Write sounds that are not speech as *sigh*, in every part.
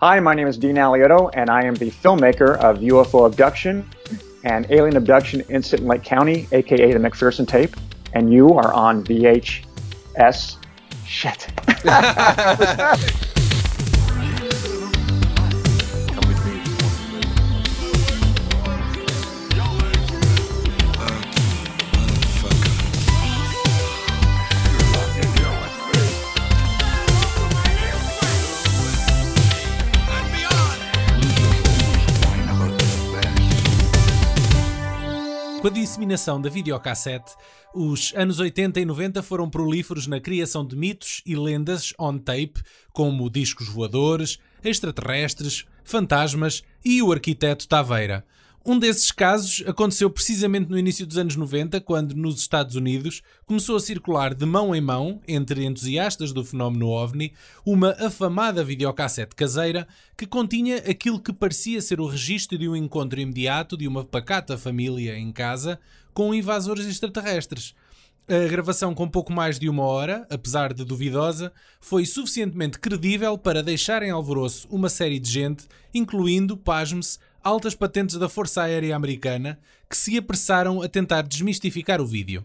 Hi, my name is Dean Alioto, and I am the filmmaker of UFO Abduction and Alien Abduction Incident in Lake County, aka the McPherson tape. And you are on VHS. Shit. *laughs* *laughs* Disseminação da videocassete, os anos 80 e 90 foram prolíferos na criação de mitos e lendas on tape, como discos voadores, extraterrestres, fantasmas e o arquiteto Taveira. Um desses casos aconteceu precisamente no início dos anos 90, quando nos Estados Unidos começou a circular de mão em mão, entre entusiastas do fenómeno OVNI, uma afamada videocassete caseira que continha aquilo que parecia ser o registro de um encontro imediato de uma pacata família em casa com invasores extraterrestres. A gravação, com pouco mais de uma hora, apesar de duvidosa, foi suficientemente credível para deixar em alvoroço uma série de gente, incluindo, pasme-se, altas patentes da Força Aérea Americana, que se apressaram a tentar desmistificar o vídeo.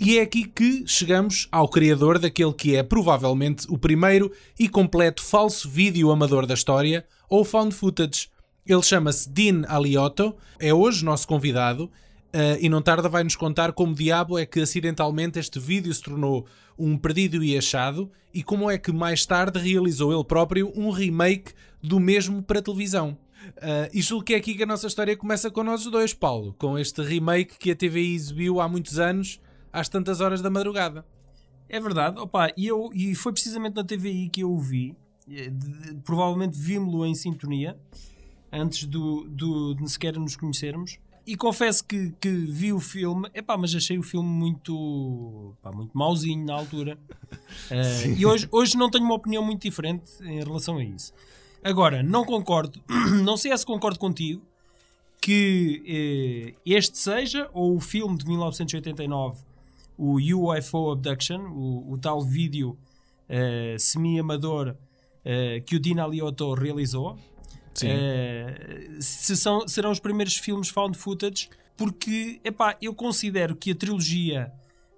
E é aqui que chegamos ao criador daquele que é provavelmente o primeiro e completo falso vídeo amador da história, ou found footage. Ele chama-se Dean Aliotto, é hoje nosso convidado Uh, e não tarda vai nos contar como diabo é que acidentalmente este vídeo se tornou um perdido e achado e como é que mais tarde realizou ele próprio um remake do mesmo para televisão. Uh, e julgo que é aqui que a nossa história começa com nós dois, Paulo, com este remake que a TVI exibiu há muitos anos, às tantas horas da madrugada. É verdade, opa, e, eu, e foi precisamente na TVI que eu o vi, provavelmente vimos-lo em sintonia, antes do, do, de sequer nos conhecermos. E confesso que, que vi o filme, epá, mas achei o filme muito, pá, muito mauzinho na altura. *laughs* Uh, e hoje, hoje não tenho uma opinião muito diferente em relação a isso. Agora, não concordo, *clears throat* não sei se concordo contigo, que eh, este seja, ou o filme de 1989, o UFO Abduction, o, o tal vídeo eh, semi-amador eh, que o Dina Aliotto realizou, Uh, se são, serão os primeiros filmes found footage, porque epá, eu considero que a trilogia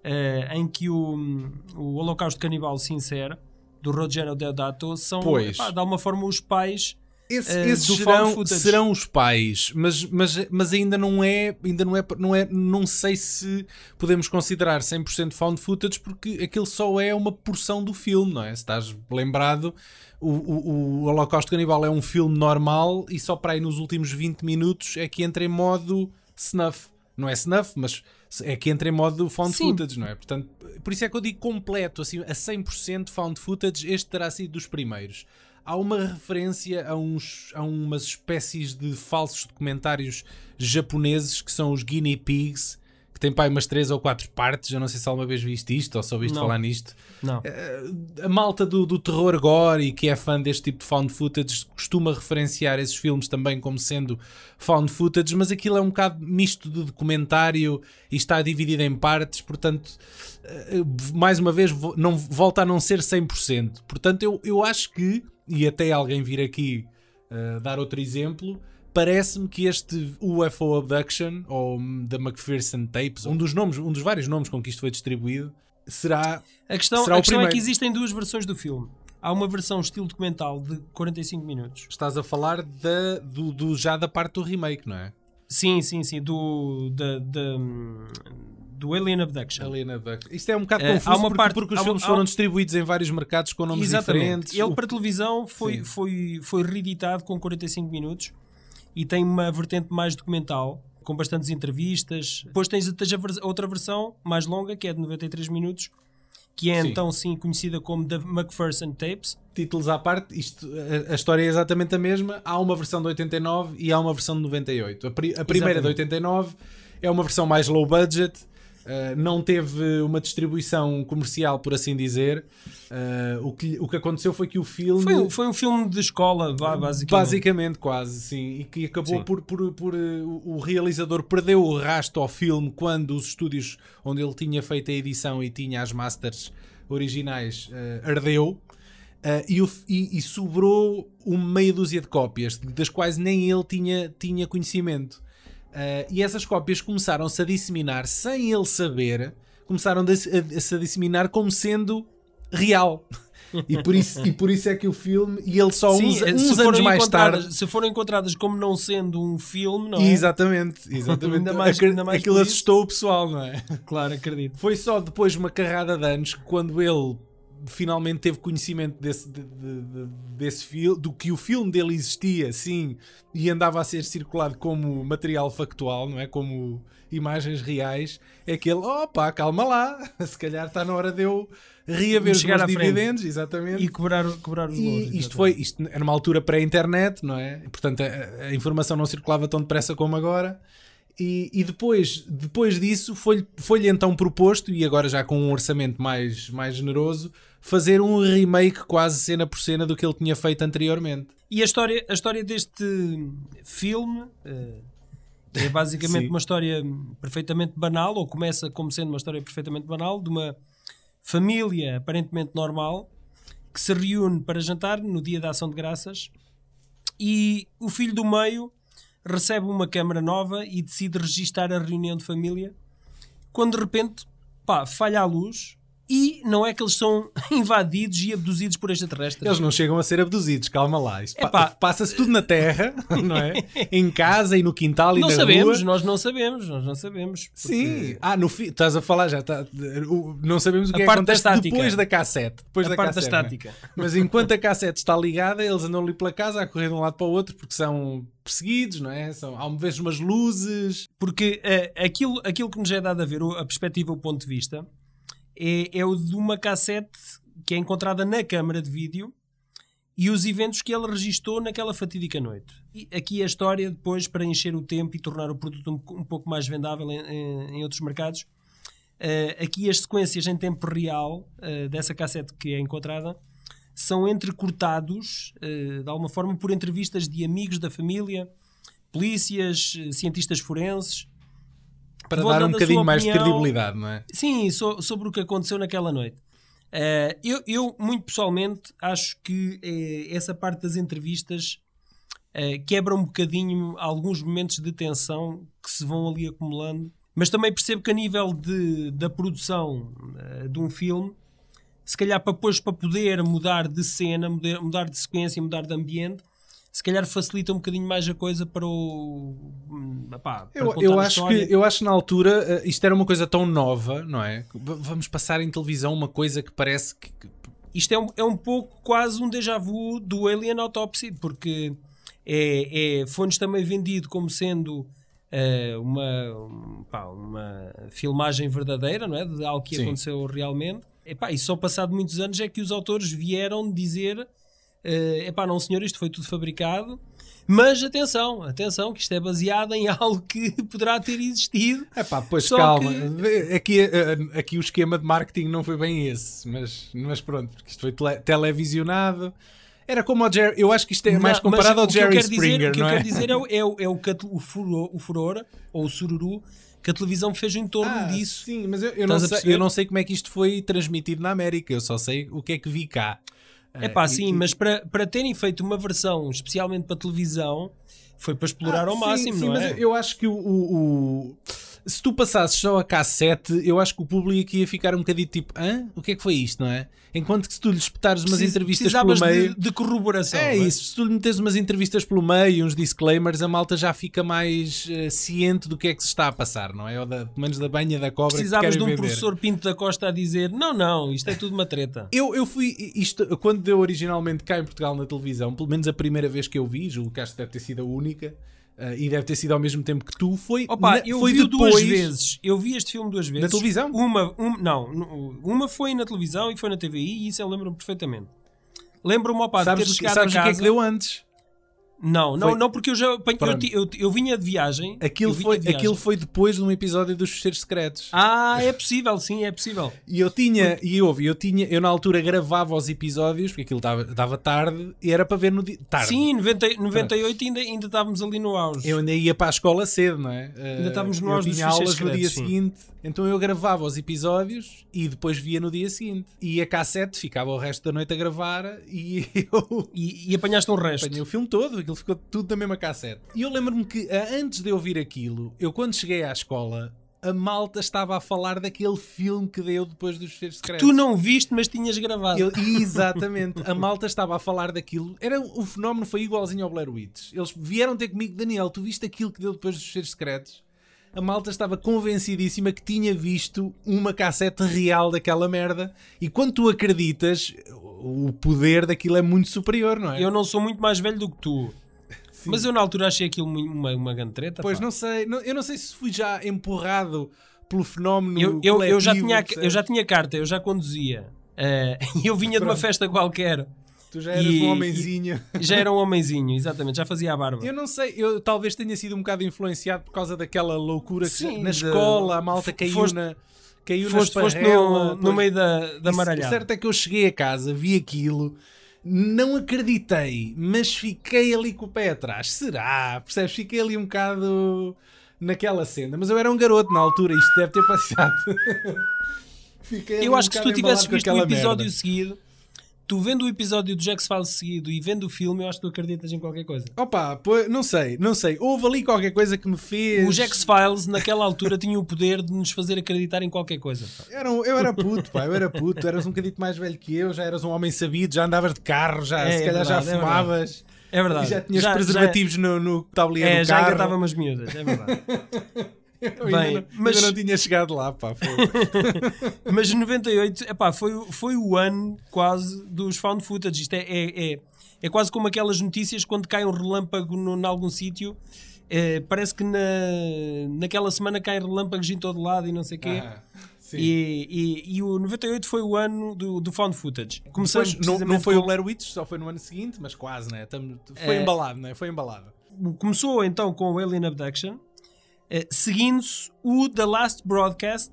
uh, em que o, o Holocausto Canibal se insere, do Rogero Deodato, são epá, de alguma forma os pais. Esse, uh, esses serão, serão os pais, mas, mas, mas ainda não é, ainda não é, não é, não sei se podemos considerar 100% found footage porque aquilo só é uma porção do filme, não é? Se estás lembrado, o, o, o Holocausto Canibal é um filme normal e só para aí nos últimos 20 minutos é que entra em modo snuff. Não é snuff, mas é que entra em modo found Sim. footage, não é? Portanto, por isso é que eu digo completo, assim, a 100% found footage, este terá sido dos primeiros. Há uma referência a, uns, a umas espécies de falsos documentários japoneses que são os guinea pigs, que tem pai umas três ou quatro partes. Eu não sei se alguma vez viste isto ou só ouviste falar nisto. Não. Uh, a malta do, do terror gore e que é fã deste tipo de found footage costuma referenciar esses filmes também como sendo found footage, mas aquilo é um bocado misto de documentário e está dividido em partes, portanto, uh, mais uma vez, não, volta a não ser 100%. Portanto, eu, eu acho que, e até alguém vir aqui uh, dar outro exemplo parece-me que este UFO Abduction ou da McPherson Tapes, um dos nomes, um dos vários nomes com que isto foi distribuído, será a questão, será a questão é que existem duas versões do filme. Há uma versão estilo documental de 45 minutos. Estás a falar da, do, do, já da parte do remake, não é? Sim, sim, sim, do da, da, do Alien Abduction. Alien Abduction. Isto é um bocado confuso uh, porque, parte, porque, os filmes foram distribuídos em vários mercados com nomes exatamente. diferentes. Ele para televisão foi, foi, foi reeditado com 45 minutos e tem uma vertente mais documental, com bastantes entrevistas. Depois tens, a outra versão mais longa, que é de 93 minutos, que é sim. então sim conhecida como The McPherson Tapes. Títulos à parte, isto, a, a, história é exatamente a mesma. Há uma versão de 89 e há uma versão de 98. A, pri, a primeira exatamente. de 89 é uma versão mais low budget, Uh, não teve uma distribuição comercial, por assim dizer. Uh, o, que, o que aconteceu foi que o filme. Foi, foi um filme de escola, basicamente. Basicamente, quase, sim. E que acabou sim. por. por, por uh, o realizador perdeu o rasto ao filme quando os estúdios onde ele tinha feito a edição e tinha as masters originais ardeu. e, o- e- e sobrou uma meia dúzia de cópias, das quais nem ele tinha, tinha conhecimento. Uh, e essas cópias começaram-se a disseminar sem ele saber, começaram a, a- a se disseminar como sendo real. *laughs* E por, isso, e por isso é que o filme, e ele só Sim, uns, eh, uns se anos mais tarde. Se foram encontradas como não sendo um filme, não é? Exatamente, *laughs* exatamente. Ainda mais- Aquilo- ainda mais Aquilo assustou o pessoal, não é? Claro, acredito. Foi só depois de uma carrada de anos que quando ele finalmente teve conhecimento desse, de- de- de- desse filme, do que o filme dele existia, sim, e andava a ser circulado como material factual, não é? Como imagens reais, é que ele, opa, calma lá, *laughs* se calhar está na hora de eu reaver os meus frente. dividendos, exatamente. E cobrar, cobrar os louros. Isto foi, isto era uma altura pré-internet, não é? Portanto, a, a informação não circulava tão depressa como agora. E, e depois, depois disso, foi-lhe foi então proposto, e agora já com um orçamento mais, mais generoso, fazer um remake quase cena por cena do que ele tinha feito anteriormente. E a história, a história deste filme eh, é basicamente *laughs* uma história perfeitamente banal, ou começa como sendo uma história perfeitamente banal, de uma família aparentemente normal que se reúne para jantar no dia da ação de graças e o filho do meio recebe uma câmara nova e decide registar a reunião de família quando de repente pá, falha a luz e não é que eles são *laughs* invadidos e abduzidos por extraterrestres. Eles não chegam a ser abduzidos, calma lá. Pa- passa-se tudo na terra, *laughs* não é? *laughs* Em casa e no quintal e não na sabemos, rua. nós não sabemos, nós não sabemos. porque- Sim, ah, no fi... estás a falar já, tá... não sabemos o A que é que parte da acontece estática. depois da cassete. Depois a da parte da cassete, né? estática. Mas enquanto a cassete está ligada, eles andam ali pela casa a correr de um lado para o outro porque são perseguidos, não é? São, há uma vez umas luzes. Porque eh, aquilo, aquilo que nos é dado a ver, a perspectiva, o ponto de vista, é, é o de uma cassete que é encontrada na câmara de vídeo e os eventos que ele registou naquela fatídica noite. E aqui a história, depois, para encher o tempo e tornar o produto um, um pouco mais vendável em, em- em outros mercados, eh, aqui as sequências em tempo real eh, dessa cassete que é encontrada são entrecortados, eh, de alguma forma, por entrevistas de amigos da família, polícias, cientistas forenses, Para Vou dar um bocadinho mais de credibilidade, não é? Sim, so- sobre o que aconteceu naquela noite. Eh, eu, eu, muito pessoalmente, acho que eh, essa parte das entrevistas eh, quebra um bocadinho alguns momentos de tensão que se vão ali acumulando. Mas também percebo que a nível de, da produção de um filme, se calhar para, depois, para poder mudar de cena, mudar, mudar de sequência, mudar de ambiente, se calhar facilita um bocadinho mais a coisa para o. hum, epá, para Eu, eu acho que, eu acho que na altura eh, isto era uma coisa tão nova, não é? Vamos passar em televisão uma coisa que parece que. isto é um, é um pouco quase um déjà vu do Alien Autopsy, porque é, é- foi-nos também vendido como sendo eh, uma, um, pá, uma filmagem verdadeira, não é? De algo que Sim. aconteceu realmente. Epá, e só passado muitos anos é que os autores vieram dizer: eh, epá, não senhor, isto foi tudo fabricado. Mas atenção, atenção, que isto é baseado em *laughs* algo que poderá ter existido. É pá, pois calma. que- Aqui, eh, aqui o esquema de marketing não foi bem esse, mas, mas pronto, porque isto foi tele- televisionado. Era como o Jerry. Eu acho que isto é mais Não, comparado ao o que Jerry quero dizer- Springer, O que eu é? quero dizer *laughs* é, o- é, o, é o, o, furor, o furor, ou o sururu, que a televisão fez em torno Ah, disso. Sim, mas eu, eu não sei, eu não sei como é que isto foi transmitido na América, eu só sei o que é que vi cá. É pá, sim, e- mas para, para terem feito uma versão especialmente para televisão, foi para explorar Ah, ao sim, máximo, sim, não mas é? eu acho que o- o- se tu passasses só a cassete, eu acho que o público ia ficar um bocadinho tipo, hã? O que é que foi isto, não é? Enquanto que se tu lhe espetares umas Precis- entrevistas pelo meio. de, de corroboração. É não isso, se tu lhe metes umas entrevistas pelo meio, uns disclaimers, a malta já fica mais eh, ciente do que é que se está a passar, não é? Ou da, pelo menos da banha da cobra Precisavas que de um vender. professor Pinto da Costa a dizer: não, não, isto é tudo uma treta. Eu, eu fui, isto, quando deu originalmente cá em Portugal na televisão, pelo menos a primeira vez que eu vi, julgo que acho que deve ter sido a única, eh, e deve ter sido ao mesmo tempo que tu, foi, Opa, na- eu foi vi depois, duas vezes. Eu vi este filme duas vezes. televisão? Uma, um, não, uma foi na televisão e foi na TVI e isso eu lembro-me perfeitamente. Lembro-me, opa, de ter Sabes, chegado sabes a o que é casa... que deu antes? Não, não, Foi- não, porque eu já eu, eu, eu vinha de viagem. Aquilo foi, viagem. aquilo foi depois de um episódio dos Fecheiros Secretos. Ah, é possível, sim, é possível. E eu tinha, e houve, eu tinha, eu na altura gravava os episódios, porque aquilo dava, dava tarde e era para ver no dia. Tarde. Sim, 90, 98 ainda, ainda estávamos ali no auge. Eu ainda ia para a escola cedo, não é? Ainda estávamos no eu auge dos tinha aulas Fecheiros no dia Secretos, sim. seguinte, então eu gravava os episódios e depois via no dia seguinte. E a cassete ficava o resto da noite a gravar e *laughs* eu E, e apanhaste um resto. apanhei o filme todo, aquilo ficou tudo na mesma cassete. E eu lembro-me que ah, antes de eu ouvir aquilo, eu quando cheguei à escola, a malta estava a falar daquele filme que deu depois dos Fecheiros Secretos. Tu não viste, mas tinhas gravado. Eu- *laughs* exatamente, a malta estava a falar daquilo. Era, o fenómeno foi igualzinho ao Blair Witch. Eles vieram ter comigo, Daniel, tu viste aquilo que deu depois dos Fecheiros Secretos? A malta estava convencidíssima que tinha visto uma cassete real daquela merda. E quando tu acreditas, o poder daquilo é muito superior, não é? Eu não sou muito mais velho do que tu. Mas eu na altura achei aquilo uma, uma grande treta. Pois pá. não sei, não- eu não sei se fui já empurrado pelo fenómeno. eu, eu, eu, já coletivo, tinha, eu já tinha carta, eu já conduzia. *laughs* E eu vinha de uma Pronto. festa qualquer. Tu já eras e- um homenzinho. Já era um homenzinho, exatamente, já fazia a barba. Eu não sei, eu talvez tenha sido um bocado influenciado por causa daquela loucura que Sim, na de- escola a malta caiu foste- na caiu Foste, na foste no, no meio da, da Isso- O maralhada. certo é que eu cheguei a casa, vi aquilo, não acreditei, mas fiquei ali com o pé atrás. Será? Percebes? Fiquei ali um bocado naquela cena. Mas eu era um garoto na altura, isto deve ter passado. *laughs* Eu um acho que se tu tivesses visto o episódio merda. seguido, tu vendo o episódio do Jax Files seguido e vendo o filme, eu acho que tu acreditas em qualquer coisa. Opa, pô, não sei, não sei. Houve ali qualquer coisa que me fez. O Jax Files, naquela altura, tinha o poder de nos fazer acreditar em qualquer coisa. pá. Era eu era puto, pá, eu era puto, eras um bocadinho mais velho que eu, já eras um homem sabido, já andavas de carro, já, É, se é calhar já verdade, é fumavas É verdade. e já tinhas Já- preservativos no, no tabuleiro É, do já carro. engatava umas miúdas, é verdade. *laughs* *laughs* Eu Bem, ainda, não, mas- ainda não tinha chegado lá, pá. foi- *laughs* Mas 98, epá, foi, o- foi o ano quase dos found footage. Isto é, é, é, é quase como aquelas notícias quando cai um relâmpago em algum sítio. eh, parece que na, naquela semana caem relâmpagos em todo lado e não sei o quê. Ah. E, e, e o 98 foi o ano do, do found footage. Começando Depois, não, não foi com- o Blair Witch, só foi no ano seguinte, mas quase, né? Tamo- foi É. embalado, né? Foi embalado. Começou então com o Alien Abduction, eh, seguindo-se o The Last Broadcast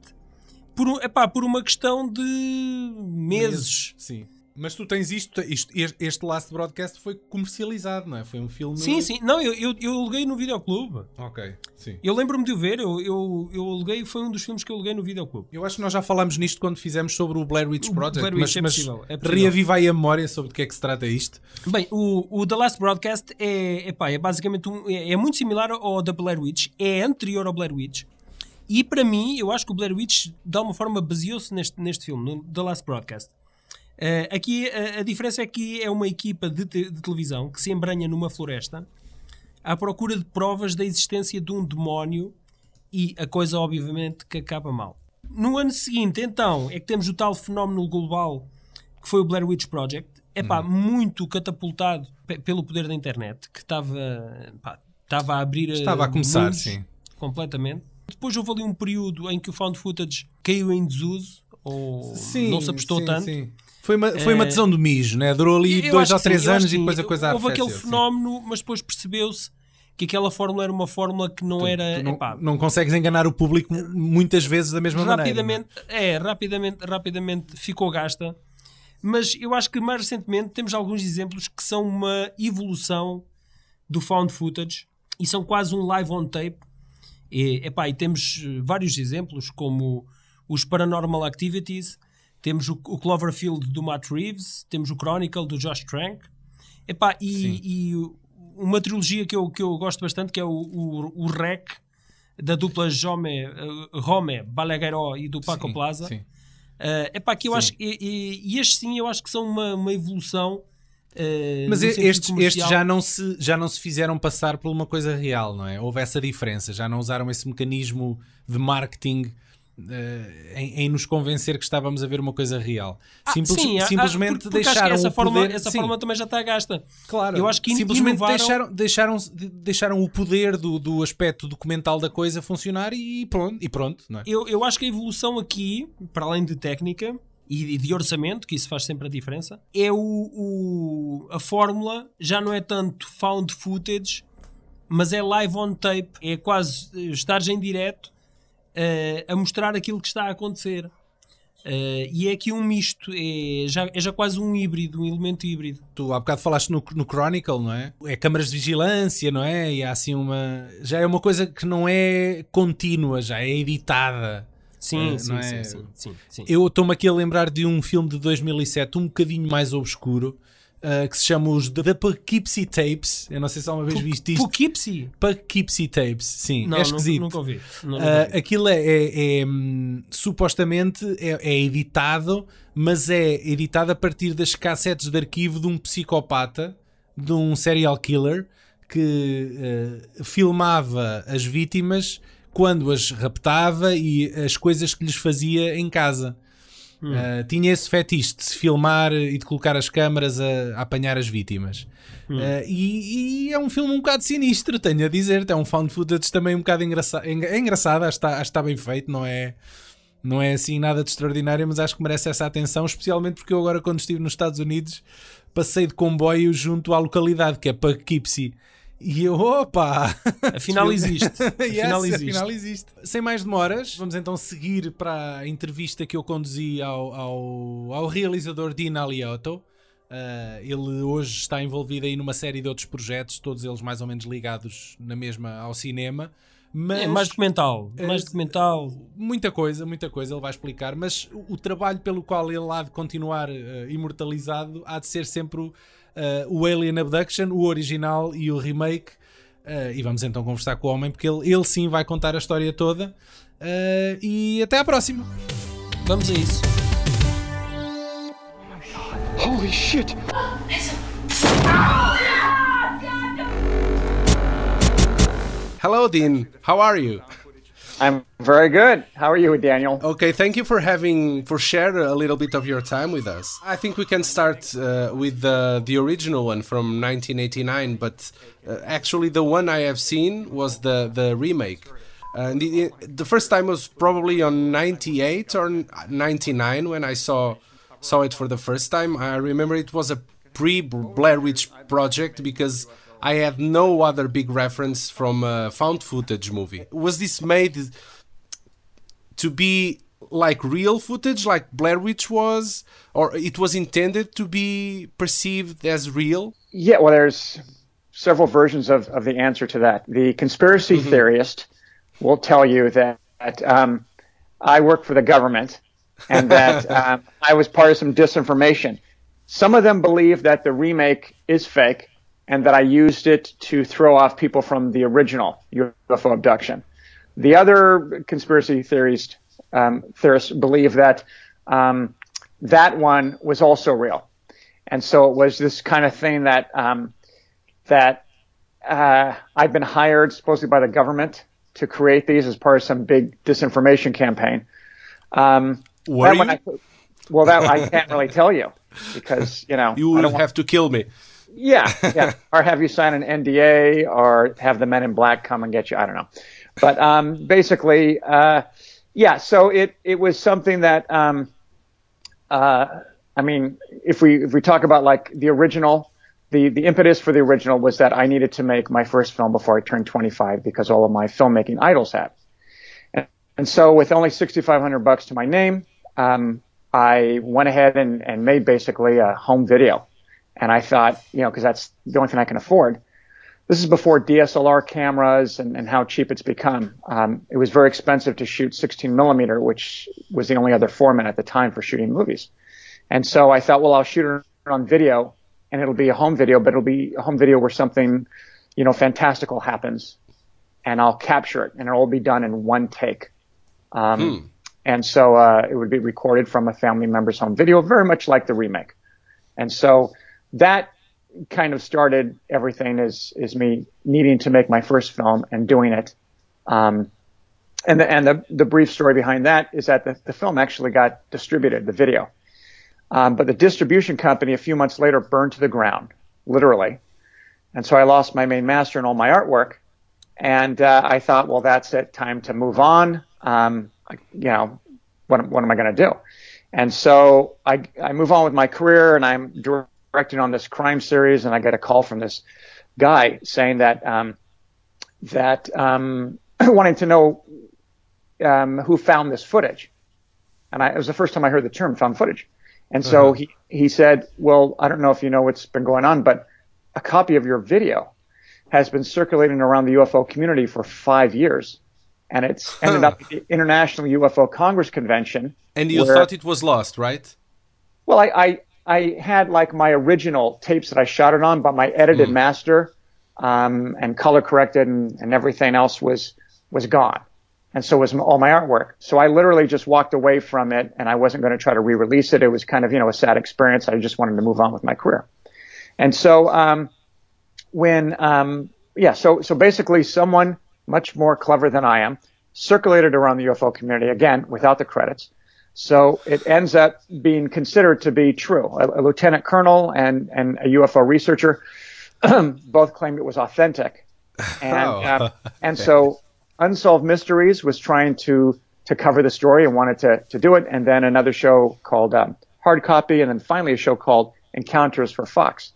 por, epá, por uma questão de meses. Sim. Mas tu tens isto, isto- este, este Last Broadcast foi comercializado, não é? Foi um filme. Sim, sim. Não, eu, eu, eu aluguei no videoclube. Ok, sim. Eu lembro-me de o ver, eu, eu, eu aluguei, foi um dos filmes que eu aluguei no videoclube. Eu acho que nós já falámos nisto quando fizemos sobre o Blair Witch O Project, Blair Witch, mas, é mas possível, é possível. reaviva aí a memória sobre de que é que se trata isto. Bem, o, o The Last Broadcast é, epá, é basicamente um, é, é muito similar ao da Blair Witch, é anterior ao Blair Witch. E para mim, eu acho que o Blair Witch, de alguma forma, baseou-se neste, neste filme, no The Last Broadcast. Eh, aqui a, a diferença é que é uma equipa de, te- de televisão que se embranha numa floresta à procura de provas da existência de um demónio e a coisa, obviamente, que acaba mal. No ano seguinte, então, é que temos o tal fenómeno global que foi o Blair Witch Project. É pá, muito catapultado pe- pelo poder da internet, que estava pá, estava a abrir. eh, Estava a começar, mundos sim. Completamente. Depois houve ali um período em que o found footage caiu em desuso, ou não se apostou sim, tanto. sim. Foi uma, foi uma Eh, tesão do mijo, né? Durou ali Eu dois ou sim, três acho anos que e depois sim. a coisa Houve aquele arrefeceu, sim. fenómeno, mas depois percebeu-se que aquela fórmula era uma fórmula que não era. Tu não, epá, não consegues enganar o público muitas vezes da mesma rapidamente, maneira. é, rapidamente, rapidamente ficou gasta. Mas eu acho que mais recentemente temos alguns exemplos que são uma evolução do found footage e são quase um live on tape. E, epá, e temos eh, vários exemplos, como os Paranormal Activities, temos o, o Cloverfield do Matt Reeves, temos o Chronicle do Josh Trank. Epá, e, e uma trilogia que eu, que eu gosto bastante, que é o, o, o Rec, da dupla Jome, eh, Rome Balagueró e do Paco Sim, Plaza. sim. É epá, que eu Sim. acho e, e, e estes sim eu acho que são uma, uma evolução eh, Mas estes, estes já, não se, já não se fizeram passar por uma coisa real, não é? Houve essa diferença, já não usaram esse mecanismo de marketing eh, em, em nos convencer que estávamos a ver uma coisa real. Ah, Simples- sim, há- há- simplesmente porque- porque acho que deixaram essa o forma, poder... essa sim, forma também já está gasta. Claro, Eu acho que simplesmente inovaram- deixaram, deixaram, deixaram o poder do, do aspecto documental da coisa funcionar e pronto, e pronto não é? Eu, eu acho que a evolução aqui, para além de técnica, e de orçamento, que isso faz sempre a diferença. É o, o, a fórmula, já não é tanto found footage, mas é live on tape, é quase estar em direto uh, a mostrar aquilo que está a acontecer. Uh, e é aqui um misto, é já, é já quase um híbrido, um elemento híbrido. Tu há bocado falaste no, no Chronicle, não é? É câmaras de vigilância, não é? E há assim uma. Já é uma coisa que não é contínua, já é editada. Sim, uh, sim, é? sim, sim, sim, Eu estou-me aqui a lembrar de um filme de 2007, um bocadinho mais obscuro, uh, que se chama os The Poughkeepsie Tapes. Eu não sei se alguma vez viste isto. Poughkeepsie? Poughkeepsie Tapes, sim. Não, é esquisito. Nunca, nunca ouvi. Não, nunca ouvi. Uh, aquilo é, é, é hum, supostamente é, é, editado, mas é editado a partir das cassetes de arquivo de um psicopata, de um serial killer, que uh, filmava as vítimas quando as raptava e as coisas que lhes fazia em casa. Hum. Uh, tinha esse fetiche de se filmar e de colocar as câmaras a, a apanhar as vítimas. Hum. Uh, e, e, é um filme um bocado sinistro, tenho a dizer. É um found footage também um bocado engraçado. É engraçado, acho que, está, acho que está bem feito, não é, não é assim nada de extraordinário, mas acho que merece essa atenção, especialmente porque eu agora, quando estive nos Estados Unidos, passei de comboio junto à localidade, que é Poughkeepsie. E eu, opa! Afinal existe. *laughs* Afinal, yes, existe. afinal existe. Sem mais demoras, vamos então seguir para a entrevista que eu conduzi ao, ao, ao realizador Dean Aliotto. Uh, ele hoje está envolvido aí numa série de outros projetos, todos eles mais ou menos ligados na mesma ao cinema. Mas, é mais documental, mais documental. Muita coisa, muita coisa ele vai explicar, mas o, o trabalho pelo qual ele há de continuar uh, imortalizado há de ser sempre o uh, o Alien Abduction, o original e o remake. Uh, e vamos então conversar com o homem, porque ele, ele sim vai contar a história toda. Uh, e até à próxima. Vamos a isso. Holy shit! Hello, Dean. How are you? I'm very good. How are you, Daniel? Okay, thank you for having for share a little bit of your time with us. I think we can start uh, with the the original one from 1989, but uh, actually the one I have seen was the the remake. Uh, the, the first time was probably on 98 or 99 when I saw saw it for the first time. I remember it was a pre Blair Witch project because I had no other big reference from a found footage movie. Was this made to be like real footage, like Blair Witch was, or it was intended to be perceived as real? Yeah, well, there's several versions of, of the answer to that. The conspiracy mm-hmm. theorist will tell you that, that um, I work for the government and that *laughs* um, I was part of some disinformation. Some of them believe that the remake is fake and that I used it to throw off people from the original UFO abduction. The other conspiracy theorists, um, theorists believe that um, that one was also real, and so it was this kind of thing that um, that uh, I've been hired supposedly by the government to create these as part of some big disinformation campaign. Um, you? I, well, that I can't really tell you because you know *laughs* you will have to kill me. Yeah, *laughs* yeah. or have you sign an NDA or have the men in black come and get you. I don't know. But um, basically, uh, yeah, so it, it was something that, um, uh, I mean, if we, if we talk about like the original, the, the impetus for the original was that I needed to make my first film before I turned 25 because all of my filmmaking idols had. And, and so with only 6,500 bucks to my name, um, I went ahead and, and made basically a home video and I thought, you know, because that's the only thing I can afford. This is before DSLR cameras and, and how cheap it's become. Um, it was very expensive to shoot 16 millimeter, which was the only other format at the time for shooting movies. And so I thought, well, I'll shoot it on video and it'll be a home video, but it'll be a home video where something, you know, fantastical happens and I'll capture it and it'll all be done in one take. Um, hmm. and so, uh, it would be recorded from a family member's home video, very much like the remake. And so that kind of started everything is is me needing to make my first film and doing it. Um, and the, and the, the brief story behind that is that the, the film actually got distributed, the video. Um, but the distribution company a few months later burned to the ground, literally. And so I lost my main master and all my artwork. And uh, I thought, well, that's it, time to move on. Um, you know, what, what am I going to do? And so I, I move on with my career and I'm directing on this crime series and I got a call from this guy saying that, um, that, um, *clears throat* wanting to know, um, who found this footage. And I, it was the first time I heard the term found footage. And so Uh-huh. he, he said, well, I don't know if you know what's been going on, but a copy of your video has been circulating around the UFO community for five years. And it's ended up at the International UFO Congress Convention. And you where- thought it was lost, right? Well, I, I, I had like my original tapes that I shot it on, but my edited master, um, and color corrected and, and everything else was, was gone. And so was all my artwork. So I literally just walked away from it and I wasn't going to try to re-release it. It was kind of, you know, a sad experience. I just wanted to move on with my career. And so, um, when, um, yeah, so, so basically someone much more clever than I am circulated around the UFO community again without the credits. So it ends up being considered to be true. A, a lieutenant colonel and, and a UFO researcher *clears throat* both claimed it was authentic. And, Oh. um, *laughs* and so Unsolved Mysteries was trying to, to cover the story and wanted to, to do it. And then another show called um, Hard Copy. And then finally a show called Encounters for Fox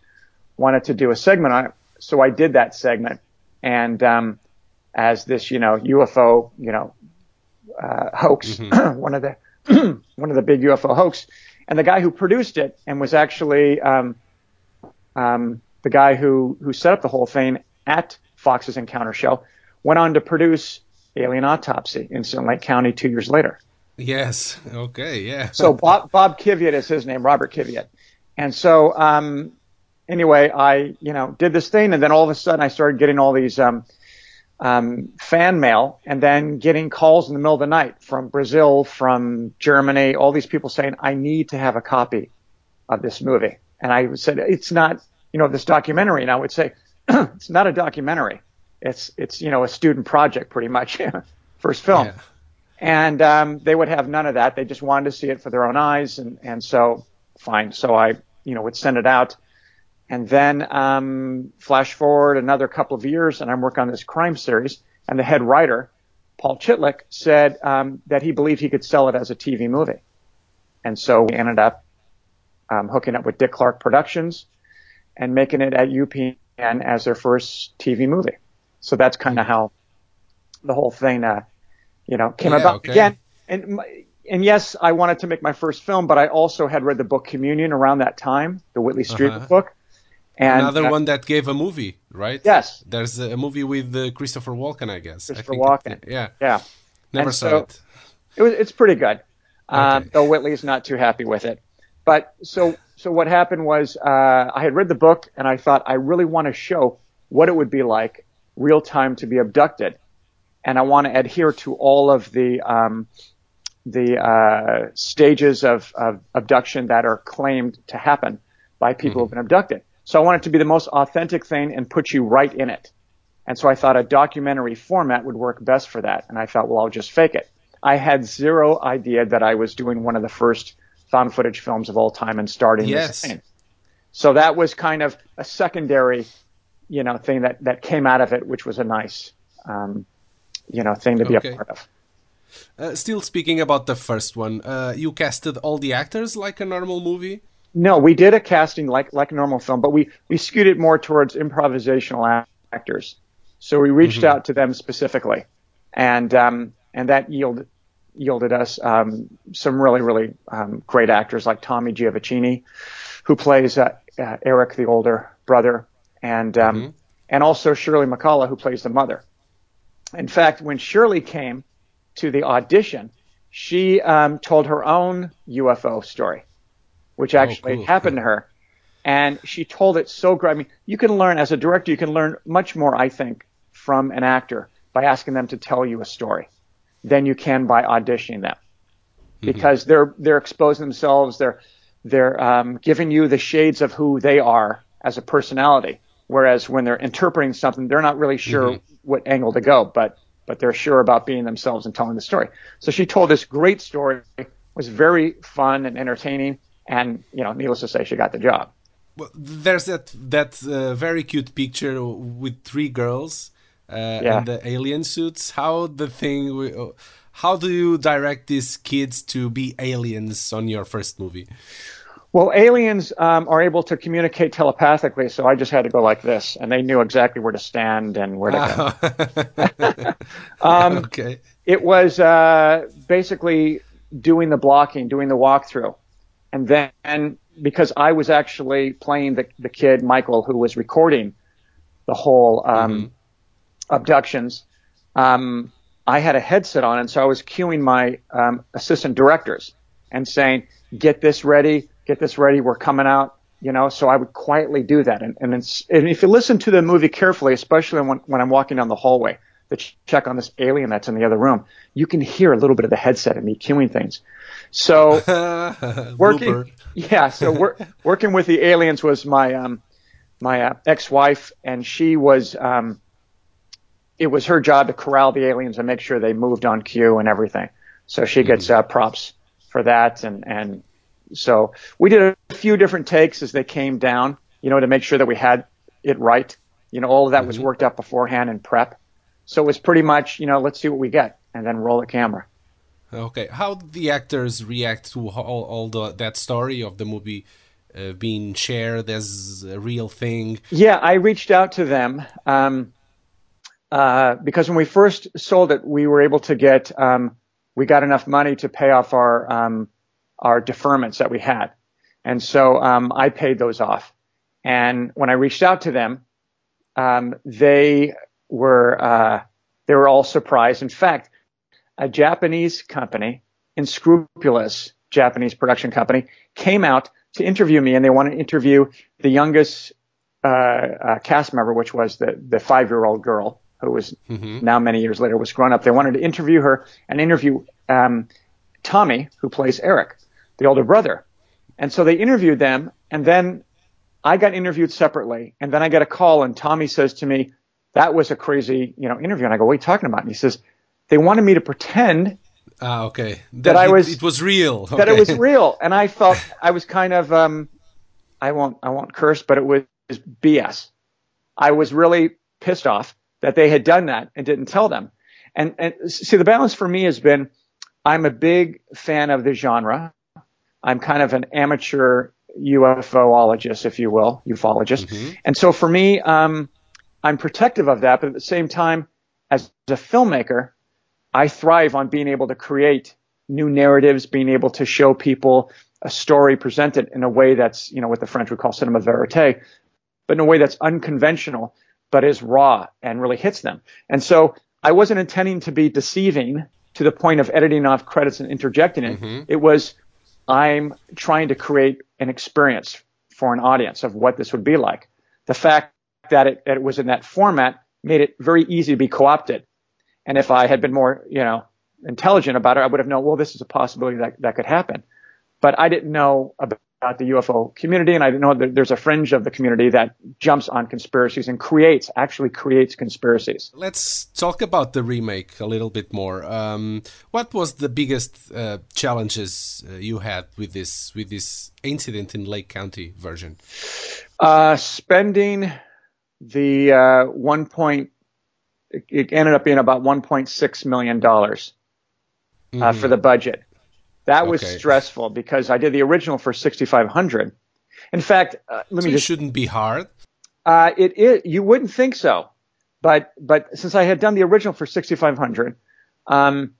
wanted to do a segment on it. So I did that segment. And um, as this, you know, UFO, you know, uh, hoax, *clears throat* one of the *clears throat* one of the big UFO hoax, and the guy who produced it and was actually um, um, the guy who who set up the whole thing at Fox's Encounter show, went on to produce Alien Autopsy in Silver Lake County two years later. Yes. Okay. Yeah. *laughs* So Bob Bob Kiviat is his name, Robert Kiviat. And so um, anyway, I you know did this thing, and then all of a sudden I started getting all these um, um, fan mail, and then getting calls in the middle of the night from Brazil, from Germany, all these people saying I need to have a copy of this movie. And I said it's not you know this documentary, and I would say *clears throat* it's not a documentary. It's it's you know a student project pretty much, *laughs* first film Yeah. and um, they would have none of that. They just wanted to see it for their own eyes, and and so fine. So I, you know, would send it out, and then um, flash forward another couple of years, and I'm working on this crime series, and the head writer, Paul Chitlick, said um, that he believed he could sell it as a TV movie, and so we ended up um, hooking up with Dick Clark Productions and making it at UPN as their first TV movie. So that's kind of how the whole thing, uh, you know, came Yeah, about. okay. Again, and and yes, I wanted to make my first film, but I also had read the book Communion around that time, the Whitley Strieber Uh-huh. book. And Another uh, one that gave a movie, right? Yes. There's a movie with uh, Christopher Walken, I guess. I Christopher think Walken. It, yeah. Yeah, Never And saw so- it. it was it's pretty good. Um, Okay. though Whitley's not too happy with it. But so so what happened was uh, I had read the book and I thought I really want to show what it would be like real time to be abducted, and I want to adhere to all of the um, the uh, stages of, of abduction that are claimed to happen by people who've been abducted. So I want it to be the most authentic thing and put you right in it. And so I thought a documentary format would work best for that. And I thought, well, I'll just fake it. I had zero idea that I was doing one of the first found footage films of all time and starting Yes. this thing. So that was kind of a secondary, you know, thing that, that came out of it, which was a nice, um, you know, thing to be Okay. a part of. Uh, still speaking about the first one, uh, you casted all the actors like a normal movie. No, we did a casting like like a normal film, but we we skewed it more towards improvisational actors. So we reached out to them specifically, and um, and that yielded yielded us um, some really really um, great actors like Tommy Giovacchini, who plays uh, uh, Eric the older brother, and um, and also Shirley McCullough who plays the mother. In fact, when Shirley came to the audition, she um, told her own UFO story which actually cool. happened to her. And she told it so great. I mean, you can learn as a director, you can learn much more, I think, from an actor by asking them to tell you a story than you can by auditioning them, because they're they're exposing themselves. They're they're um, giving you the shades of who they are as a personality. Whereas when they're interpreting something, they're not really sure what angle to go, but but they're sure about being themselves and telling the story. So she told this great story, it was very fun and entertaining, and you know, needless to say, she got the job. Well, there's that that uh, very cute picture with three girls uh, Yeah. and the alien suits. How the thing, uh, how do you direct these kids to be aliens on your first movie? Well, aliens um, are able to communicate telepathically, so I just had to go like this, and they knew exactly where to stand and where to go. *laughs* *laughs* um, okay. It was uh, basically doing the blocking, doing the walkthrough, and then because I was actually playing the the kid Michael who was recording the whole um, mm-hmm. abductions, um, I had a headset on, and so I was cueing my um, assistant directors and saying, "Get this ready." get this ready. We're coming out. You know, so I would quietly do that. And, and, and if you listen to the movie carefully, especially when, when I'm walking down the hallway to check on this alien that's in the other room, you can hear a little bit of the headset and me cueing things. So *laughs* working, yeah, so wor- working with the aliens was my, um, my uh, ex-wife and she was, um, it was her job to corral the aliens and make sure they moved on cue and everything. So she gets mm-hmm. uh, props for that and, and so we did a few different takes as they came down, you know, to make sure that we had it right. You know, all of that mm-hmm. was worked out beforehand in prep. So it was pretty much, you know, let's see what we get and then roll the camera. Okay. How the actors react to all, all the, that story of the movie uh, being shared as a real thing? Yeah, I reached out to them um, uh, because when we first sold it, we were able to get, um, we got enough money to pay off our um, our deferments that we had. And so um, I paid those off. And when I reached out to them, um, they were uh, they were all surprised. In fact, a Japanese company, Inscrupulous Japanese production company, came out to interview me, and they wanted to interview the youngest uh, uh, cast member, which was the the five year old girl who was mm-hmm. now many years later was grown up. They wanted to interview her and interview um, Tommy, who plays Eric the older brother. And so they interviewed them, and then I got interviewed separately, and then I get a call, and Tommy says to me, "That was a crazy, you know, interview." And I go, "What are you talking about?" And he says, "They wanted me to pretend." Ah, okay. That, that I was. It, was real. Okay. That it was real, *laughs* and I felt I was kind of. Um, I won't. I won't curse, but it was BS. I was really pissed off that they had done that and didn't tell them. And, and see, the balance for me has been, I'm a big fan of the genre. I'm kind of an amateur UFOologist, if you will, ufologist. Mm-hmm. And so for me, um, I'm protective of that, but at the same time, as a filmmaker, I thrive on being able to create new narratives, being able to show people a story presented in a way that's, you know, what the French would call cinema verite, but in a way that's unconventional, but is raw and really hits them. And so I wasn't intending to be deceiving to the point of editing off credits and interjecting it. Mm-hmm. It was I'm trying to create an experience for an audience of what this would be like. The fact that it, that it was in that format made it very easy to be co-opted. And if I had been more, you know, intelligent about it, I would have known, well, this is a possibility that, that could happen. But I didn't know about the UFO community, and I didn't know that there's a fringe of the community that jumps on conspiracies and creates, actually creates conspiracies. Let's talk about the remake a little bit more. Um, what was the biggest uh, challenges uh, you had with this with this incident in Lake County version? Uh, spending the uh, one point, it ended up being about 1.6 million dollars mm -hmm. for the budget that okay. was stressful because I did the original for 6500. In fact, uh, let so me it just. shouldn't be hard. Uh, it, it, you wouldn't think so, but but since I had done the original for 6500, um,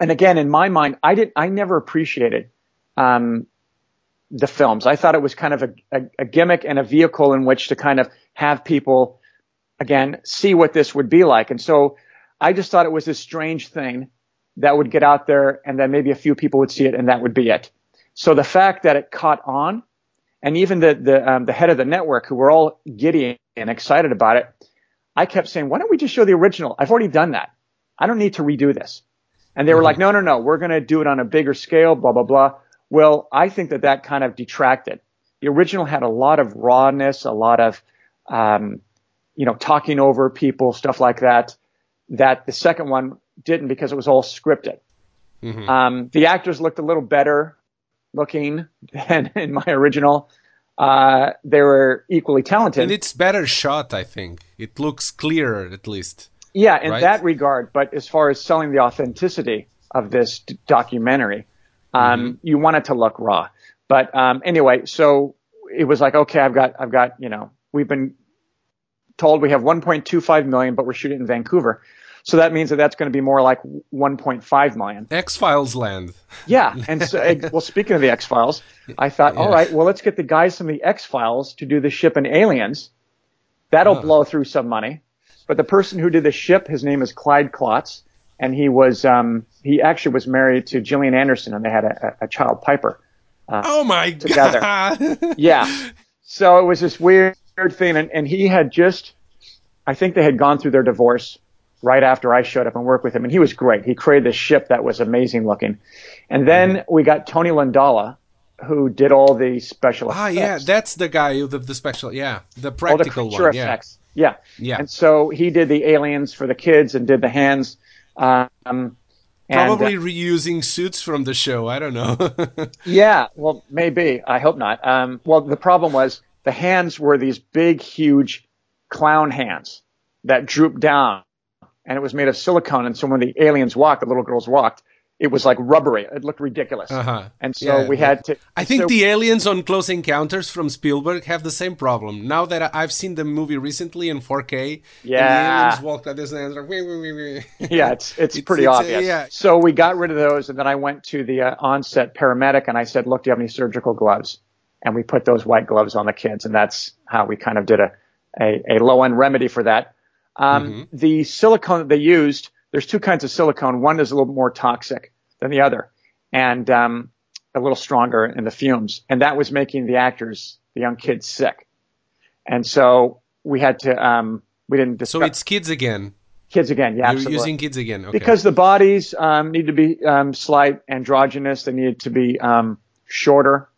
and again in my mind, I did I never appreciated um, the films. I thought it was kind of a, a, a gimmick and a vehicle in which to kind of have people again see what this would be like, and so I just thought it was this strange thing that would get out there and then maybe a few people would see it and that would be it. So the fact that it caught on and even the, the, um, the head of the network who were all giddy and excited about it, I kept saying, why don't we just show the original? I've already done that. I don't need to redo this. And they were mm-hmm. like, no, no, no, we're going to do it on a bigger scale, blah, blah, blah. Well, I think that that kind of detracted. The original had a lot of rawness, a lot of, um, you know, talking over people, stuff like that, that the second one didn't because it was all scripted. Mm-hmm. Um, the actors looked a little better looking than *laughs* in my original. Uh, they were equally talented. And it's better shot, I think. It looks clearer, at least. Yeah, in right? that regard. But as far as selling the authenticity of this d- documentary. Um, You want it to look raw, but um, anyway, so it was like, okay, I've got, I've got, you know, we've been told we have 1.25 million, but we're shooting in Vancouver. So that means that that's going to be more like 1.5 million. X Files land. Yeah. *laughs* And so, well, speaking of the X Files, I thought, all Yeah. right, well, let's get the guys from the X Files to do the ship in Aliens. That'll blow through some money. But the person who did the ship, his name is Clyde Klotz, and he was, um, he actually was married to Gillian Anderson, and they had a, a child Piper. Oh my together. god! *laughs* Yeah. So it was this weird thing, and, and he had just, I think they had gone through their divorce right after I showed up and worked with him, and he was great. He created this ship that was amazing looking, and then we got Tony Lindala, who did all the special ah, effects, yeah, that's the guy who did the special. Yeah, the all the practical creature one. Yeah. effects. Yeah. Yeah. And so he did the aliens for the kids and did the hands. Um, and, uh, Probably reusing suits from the show. I don't know. *laughs* Yeah, well, maybe. I hope not. Um, well, the problem was the hands were these big, huge clown hands that drooped down, and it was made of silicone. And so when the aliens walked, the little girls walked, it was like rubbery. It looked ridiculous. Uh-huh. And so Yeah, we yeah. had to. I think so- the aliens on Close Encounters from Spielberg have the same problem. Now that I- I've seen the movie recently in 4K, and the Yeah. aliens walk like this and like, "Wee, wee, wee, wee." *laughs* yeah, it's it's, It's- pretty it's, uh, obvious. yeah. So we got rid of those, and then I went to the uh, onset paramedic, and I said, "Look, do you have any surgical gloves?" And we put those white gloves on the kids, and that's how we kind of did a a, a low end remedy for that. Um, Mm-hmm. The silicone that they used, there's two kinds of silicone. One is a little more toxic than the other, and um, a little stronger in the fumes, and that was making the actors, the young kids, sick. And so we had to. Um, we didn't discuss So it's kids again. kids again. Yeah, You're absolutely using kids again. Okay. because the bodies um, need to be um, slight androgynous. They need to be um, shorter,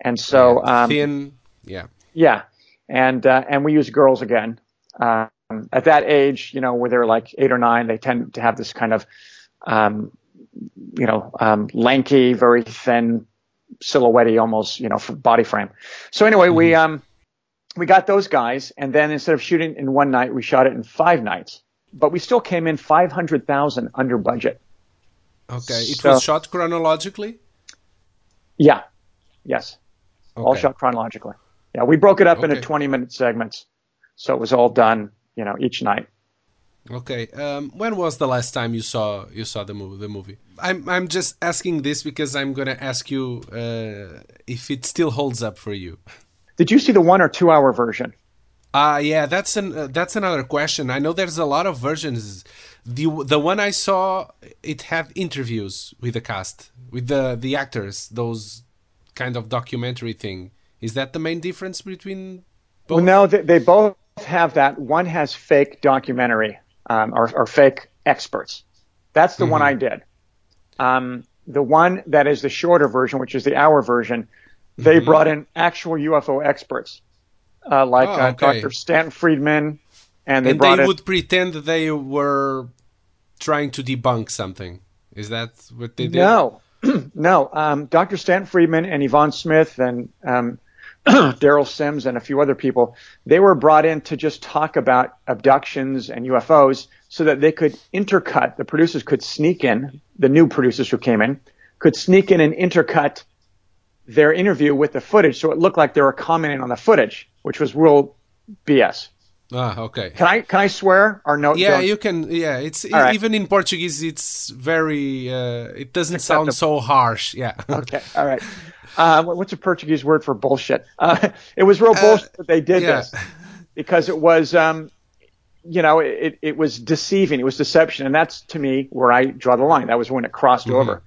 and so um, thin. Yeah. yeah, and uh, and we use girls again. Um, at that age, you know, where they're like eight or nine, they tend to have this kind of, um, you know, um, lanky, very thin, silhouette almost, you know, body frame. So anyway, we um, we got those guys, and then instead of shooting in one night, we shot it in five nights. But we still came in five hundred thousand under budget. Okay. It So- was shot chronologically. Yeah, yes, all shot chronologically. Yeah, we broke it up into twenty minute segments, so it was all done, you know, each night. Okay. Um, when was the last time you saw you saw the movie? The movie. I'm I'm just asking this because I'm gonna ask you uh, if it still holds up for you. Did you see the one or two hour version? Ah, yeah, that's an uh, that's another question. I know there's a lot of versions. The the one I saw, it had interviews with the cast, with the the actors, those kind of documentary thing. Is that the main difference between both? Well, no, they, they both have that. One has fake documentary um, or, or fake experts. That's the one I did. Um, the one that is the shorter version, which is the hour version, they brought in actual UFO experts, uh, like Oh, uh. Dr. Stanton Friedman, and they and they in. would pretend they were trying to debunk something. Is that what they did? No, *clears throat* no. Um, Dr. Stanton Friedman and Yvonne Smith and um, *clears throat* Derrel Sims and a few other people, they were brought in to just talk about abductions and UFOs so that they could intercut, the producers could sneak in, the new producers who came in, could sneak in and intercut their interview with the footage so it looked like they were commenting on the footage, which was real BS. Ah, okay. Can I can I swear or no? Yeah, don't- you can. Yeah, it's right. even in Portuguese. It's very. Uh, it doesn't sound so harsh. Yeah. *laughs* Okay, all right. Uh, what's a Portuguese word for bullshit? Uh, *laughs* it was real bullshit that they did yeah. this because it was, um, you know, it, it was deceiving. It was deception, and that's to me where I draw the line. That was when it crossed over.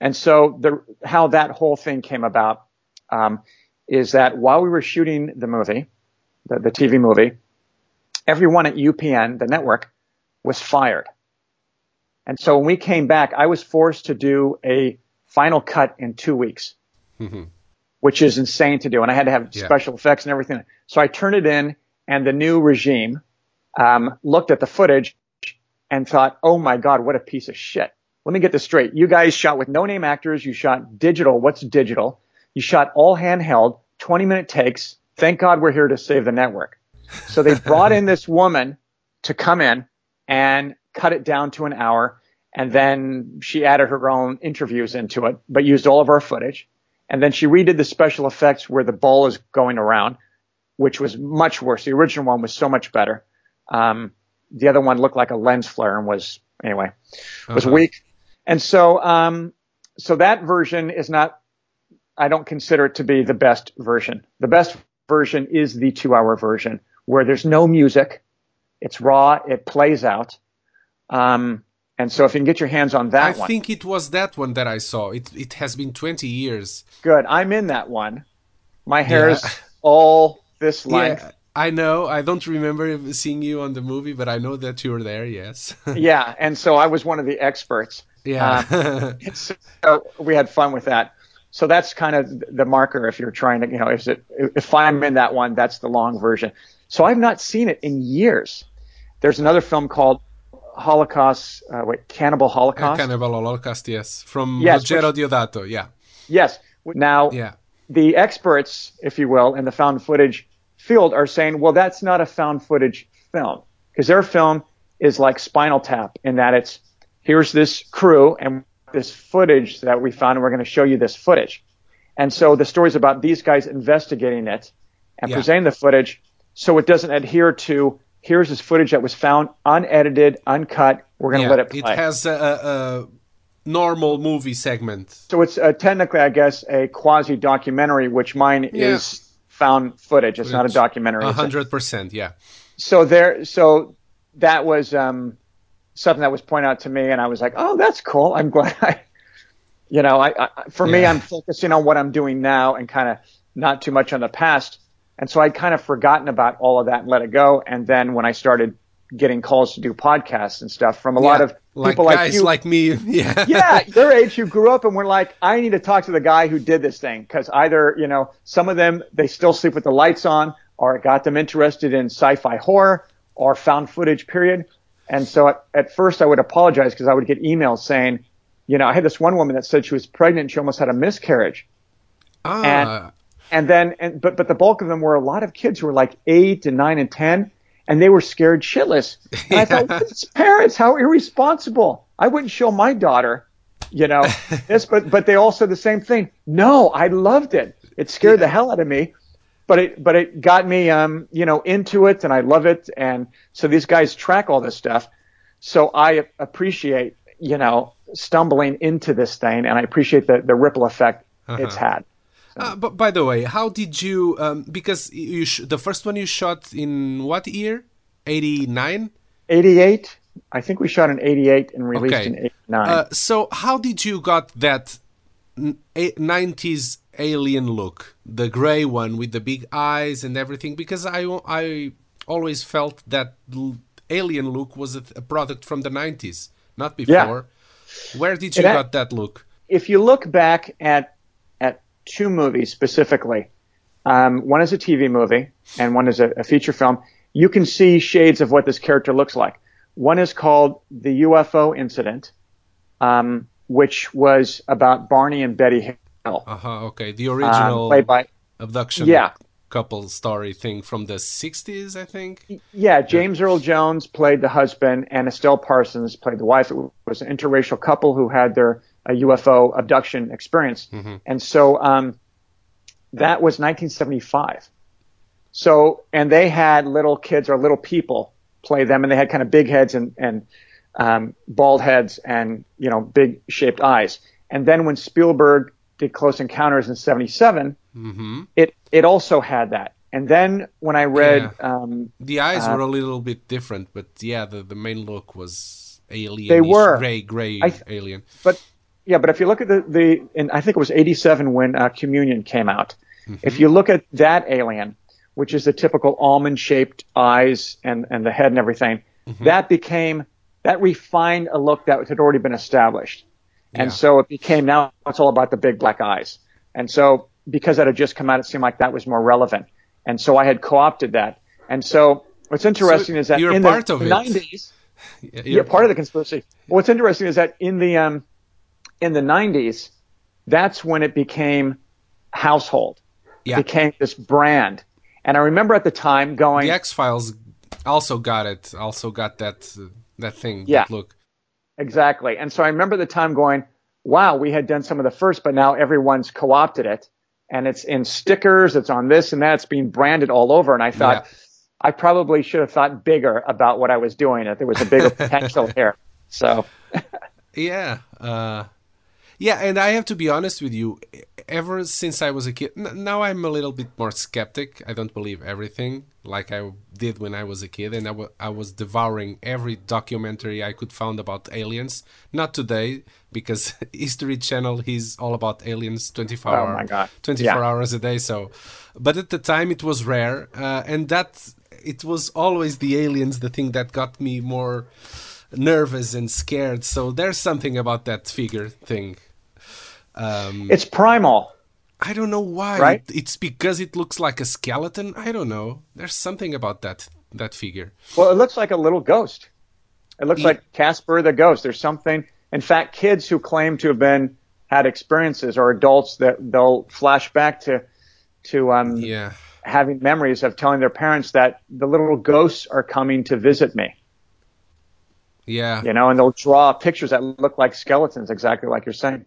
And so the how that whole thing came about um, is that while we were shooting the movie, the, the TV movie, everyone at UPN, the network, was fired. And so when we came back, I was forced to do a final cut in two weeks, which is insane to do. And I had to have Yeah. special effects and everything. So I turned it in, and the new regime um, looked at the footage and thought, "Oh my God, what a piece of shit." Let me get this straight. You guys shot with no name actors. You shot digital. What's digital? You shot all handheld, 20 minute takes. Thank God we're here to save the network. So they brought in this woman to come in and cut it down to an hour. and then she added her own interviews into it, but used all of our footage. And then she redid the special effects where the ball is going around, which was much worse. The original one was so much better. Um, the other one looked like a lens flare and was anyway was Uh-huh. weak. And so um, so that version is not. I don't consider it to be the best version. The best version is the two-hour version where there's no music. It's raw. It plays out. Um, and so if you can get your hands on that I one, think it was that one that I saw. It it has been 20 years. good. I'm in that one. My hair is all this length. Yeah, I know. I don't remember seeing you on the movie, but I know that you were there. Yes. *laughs* Yeah. And so I was one of the experts. yeah. *laughs* so we had fun with that. So that's kind of the marker if you're trying to, you know, is it, if I'm in that one, that's the long version. So I've not seen it in years. There's another film called Holocaust, uh, wait, Cannibal Holocaust. Cannibal Holocaust, yes, from Yes, Ruggero Deodato. Yeah. yes. Now, Yeah. the experts, if you will, in the found footage field are saying, well, that's not a found footage film because their film is like Spinal Tap in that it's here's this crew and this footage that we found, and we're going to show you this footage. And so the story's about these guys investigating it and Yeah. presenting the footage, so it doesn't adhere to here's this footage that was found unedited, uncut. We're going to yeah. let it play. It has a, a, a normal movie segment. So it's uh, technically, I guess, a quasi documentary, which mine Yeah. is found footage. It's not a documentary. A hundred percent. Yeah. so there, so that was um, something that was pointed out to me, and I was like, oh, that's cool. I'm glad. I, you know, I, I for me, I'm focusing on what I'm doing now and kind of not too much on the past. And so I'd kind of forgotten about all of that and let it go. And then when I started getting calls to do podcasts and stuff from a lot of people like guys you, like me. *laughs* Yeah. yeah, your age who grew up and were like, I need to talk to the guy who did this thing because either you know some of them they still sleep with the lights on, or it got them interested in sci-fi horror or found footage. Period. And so at, at first I would apologize because I would get emails saying, you know, I had this one woman that said she was pregnant and she almost had a miscarriage. Ah. And then, and but but the bulk of them were a lot of kids who were like eight and nine and ten, and they were scared shitless. And I thought, *laughs* "These parents, how irresponsible! I wouldn't show my daughter, you know, *laughs* this. But but they all said the same thing. No, I loved it. It scared the hell out of me, but it but it got me, um, you know, into it, and I love it. And so these guys track all this stuff. So I appreciate, you know, stumbling into this thing, and I appreciate the the ripple effect it's had. Uh, but by the way, how did you? Um, because you sh- the first one you shot in what year? Eighty nine. 88. I think we shot in 88 and released Okay. in 89. Uh, so how did you got that 90s alien look, the gray one with the big eyes and everything? Because I I always felt that alien look was a, a product from the 90s, not before. Yeah. Where did you got that look? if you look back at two movies specifically, um, one is a TV movie and one is a, a feature film. You can see shades of what this character looks like. One is called the UFO incident, um, which was about Barney and Betty Hill, Uh huh. Okay, the um, original played by abduction Yeah. couple story thing from the 60s, I think. Yeah, James Earl Jones played the husband, and Estelle Parsons played the wife. It was an interracial couple who had their a UFO abduction experience, and so um, that was 1975. So, and they had little kids or little people play them, and they had kind of big heads and and um, bald heads and you know big shaped eyes. And then when Spielberg did Close Encounters in '77, it it also had that. And then when I read um, The eyes Uh, were a little bit different, but yeah, the, the main look was alien. They were. gray, gray th- alien. but yeah, but if you look at the the, and I think it was '87 when uh, Communion came out. If you look at that alien, which is the typical almond-shaped eyes and and the head and everything, that became that refined a look that had already been established, and Yeah. so it became now it's all about the big black eyes, and so because that had just come out, it seemed like that was more relevant, and so I had co-opted that, and so what's interesting is that you're in part the of it. '90s *laughs* Yeah, yeah, part of the conspiracy. What's interesting is that in the um, in the '90s, that's when it became household. Yeah. It became this brand, and I remember at the time going, The X Files also got it. Also got that uh, that thing. Yeah. That look. exactly. And so I remember the time going, wow, we had done some of the first, but now everyone's co-opted it and it's in stickers, it's on this and that, it's being branded all over. And I thought, Yeah. I probably should have thought bigger about what I was doing. That there was a bigger *laughs* potential here. So Yeah. Uh, yeah, and I have to be honest with you. Ever since I was a kid, n- now I'm a little bit more skeptic. I don't believe everything like I did when I was a kid, and I wa- I was devouring every documentary I could find about aliens. Not today, because *laughs* History Channel is all about aliens 24 Oh God. 24 Yeah. hours a day. So, but at the time it was rare, uh, and that it was always the aliens the thing that got me more nervous and scared. So there's something about that figure thing. Um, it's primal. I don't know why. Right? It's because it looks like a skeleton. I don't know. There's something about that that figure. Well, it looks like a little ghost. It looks Yeah. like Casper the ghost. There's something. In fact, kids who claim to have been had experiences or adults that they'll flash back to to um, Yeah. having memories of telling their parents that the little ghosts are coming to visit me. Yeah. You know, and they'll draw pictures that look like skeletons, exactly like you're saying.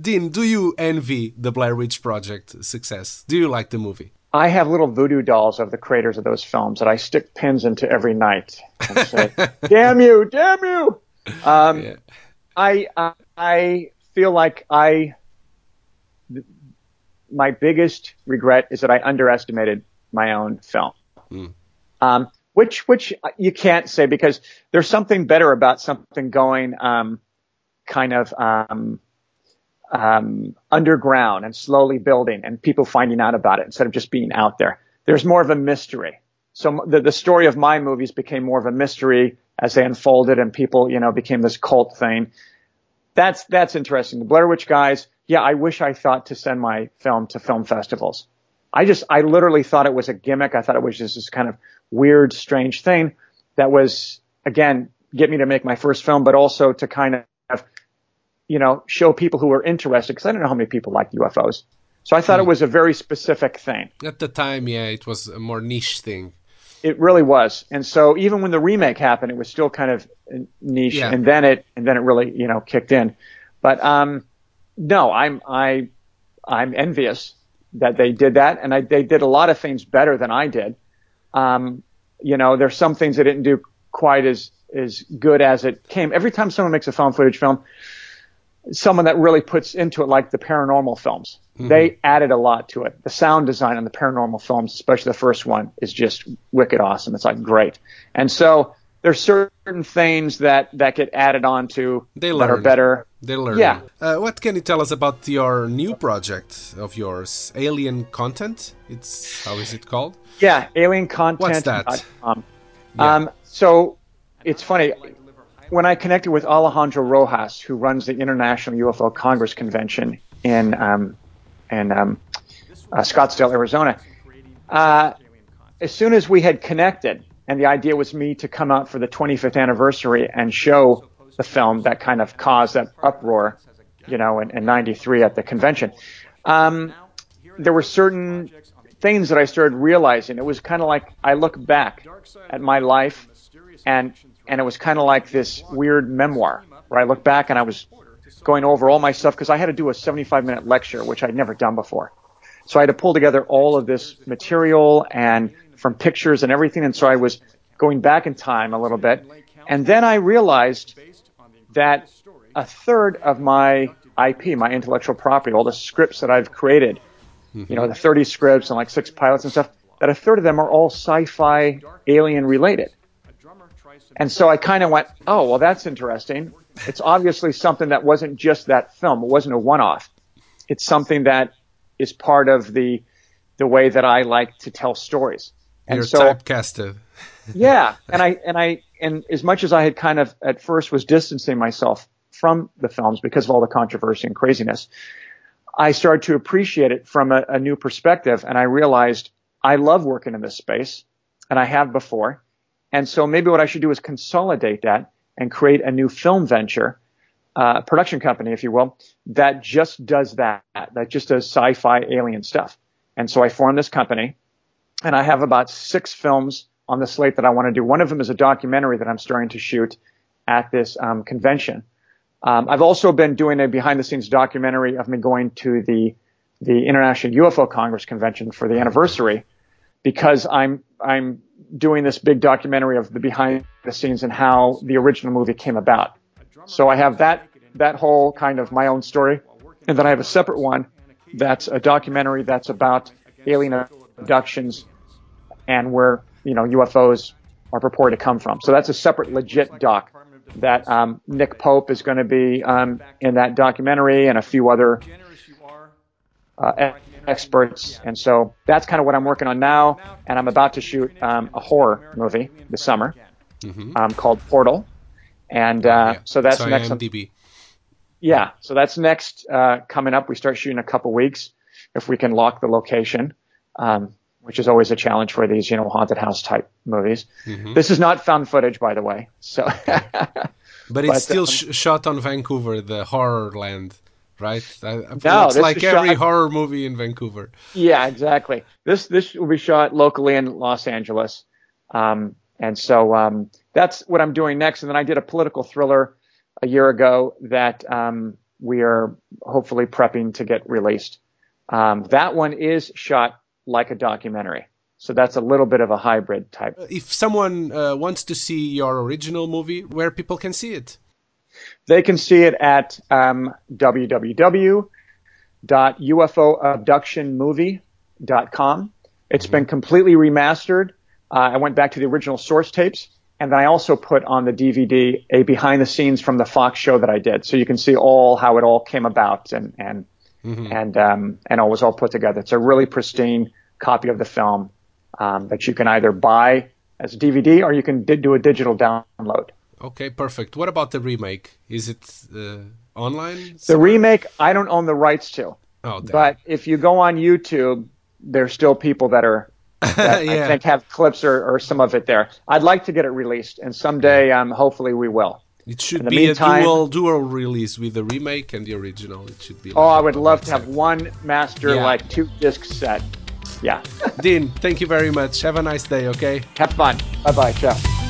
Dean, do you envy the Blair Witch Project success? Do you like the movie? I have little voodoo dolls of the creators of those films that I stick pins into every night and say, *laughs* "Damn you, damn you!" Um, Yeah. I I- I feel like I th- my biggest regret is that I underestimated my own film. Um, which which you can't say because there's something better about something going um, kind of um, um, underground and slowly building and people finding out about it instead of just being out there. There's more of a mystery. So the, the story of my movies became more of a mystery as they unfolded and people, you know, became this cult thing. That's, that's interesting. The Blair Witch guys, yeah, I wish I thought to send my film to film festivals. I just, I literally thought it was a gimmick. I thought it was just this kind of weird, strange thing that was, again, get me to make my first film, but also to kind of you know, show people who were interested because I don't know how many people like UFOs. So I thought it was a very specific thing. At the time, yeah, it was a more niche thing. It really was. And so even when the remake happened, it was still kind of niche Yeah. and then it, and then it really, you know, kicked in. But, um, no, I'm, I, I'm envious that they did that and I, they did a lot of things better than I did. Um, you know, there's some things they didn't do quite as, as good as it came. Every time someone makes a found footage film, someone that really puts into it, like the paranormal films. They added a lot to it. The sound design on the paranormal films, especially the first one, is just wicked awesome. It's like great. And so there's certain things that, that get added on to They that are learn. better. They learn. Yeah. Uh, what can you tell us about your new project of yours, Alien Content? It's how is it called? Yeah, alien content. What's that? Um, so it's funny. When I connected with Alejandro Rojas, who runs the International UFO Congress Convention in um, in um, uh, Scottsdale, Arizona, uh, as soon as we had connected, and the idea was me to come out for the 25th anniversary and show the film that kind of caused that uproar, you know, in, in '93 at the convention. Um, there were certain things that I started realizing. It was kind of like I look back at my life, and and it was kind of like this weird memoir where I look back and I was going over all my stuff because I had to do a 75 minute lecture, which I'd never done before. So I had to pull together all of this material and from pictures and everything. And so I was going back in time a little bit. And then I realized that a third of my IP, my intellectual property, all the scripts that I've created, mm-hmm. you know, the 30 scripts and like six pilots and stuff, that a third of them are all sci-fi alien related. And so I kind of went, oh, well, that's interesting. It's obviously something that wasn't just that film. It wasn't a one-off. It's something that is part of the the way that I like to tell stories. And You're so, typecasted. *laughs* yeah, and I and I and as much as I had kind of at first was distancing myself from the films because of all the controversy and craziness, I started to appreciate it from a, a new perspective, and I realized I love working in this space, and I have before, and so maybe what I should do is consolidate that and create a new film venture, uh, production company, if you will, that just does that, that just does sci-fi alien stuff. And so I formed this company and I have about six films on the slate that I want to do. One of them is a documentary that I'm starting to shoot at this um, convention. Um, I've also been doing a behind the scenes documentary of me going to the the International UFO Congress convention for the anniversary because I'm I'm doing this big documentary of the behind the scenes and how the original movie came about. So I have that that whole kind of my own story, and then I have a separate one that's a documentary that's about alien abductions and where you know UFOs are purported to come from. So that's a separate legit doc that um, Nick Pope is going to be um, in that documentary and a few other uh, experts. And so that's kind of what I'm working on now. And I'm about to shoot um, a horror movie this summer Mm-hmm. um, called Portal. And uh, Yeah. so that's Sorry, next. IMDb. Yeah, so that's next uh, coming up. We start shooting a couple weeks if we can lock the location, um, which is always a challenge for these, you know, haunted house type movies. Mm-hmm. This is not found footage, by the way. So *laughs* But it's But, still um, sh- shot on Vancouver, the horror land, right? I, No, it's like every shot- horror movie in Vancouver. yeah, exactly. This this will be shot locally in Los Angeles, um, and so um, that's what I'm doing next. And then I did a political thriller a year ago that um, we are hopefully prepping to get released. Um, that one is shot like a documentary, so that's a little bit of a hybrid type. If someone uh, wants to see your original movie, where people can see it? They can see it at um, www.ufoabductionmovie.com. It's been completely remastered. Uh, I went back to the original source tapes, and then I also put on the DVD a behind the scenes from the Fox show that I did, so you can see all how it all came about and and and um, and all was all put together. It's a really pristine copy of the film um, that you can either buy as a DVD or you can di- do a digital download. Okay, perfect. What about the remake? Is it uh, online? The remake, I don't own the rights to. Oh, damn. But if you go on YouTube, there's still people that are *laughs* that Yeah. I think have clips or, or some of it there. I'd like to get it released, and someday, um, hopefully, we will. it should be meantime- a dual dual release with the remake and the original. It should be. Oh, like I would love to have one master, Yeah. like two disc set. Yeah. Dean, thank you very much. Have a nice day. Okay. have fun. Bye bye. Ciao.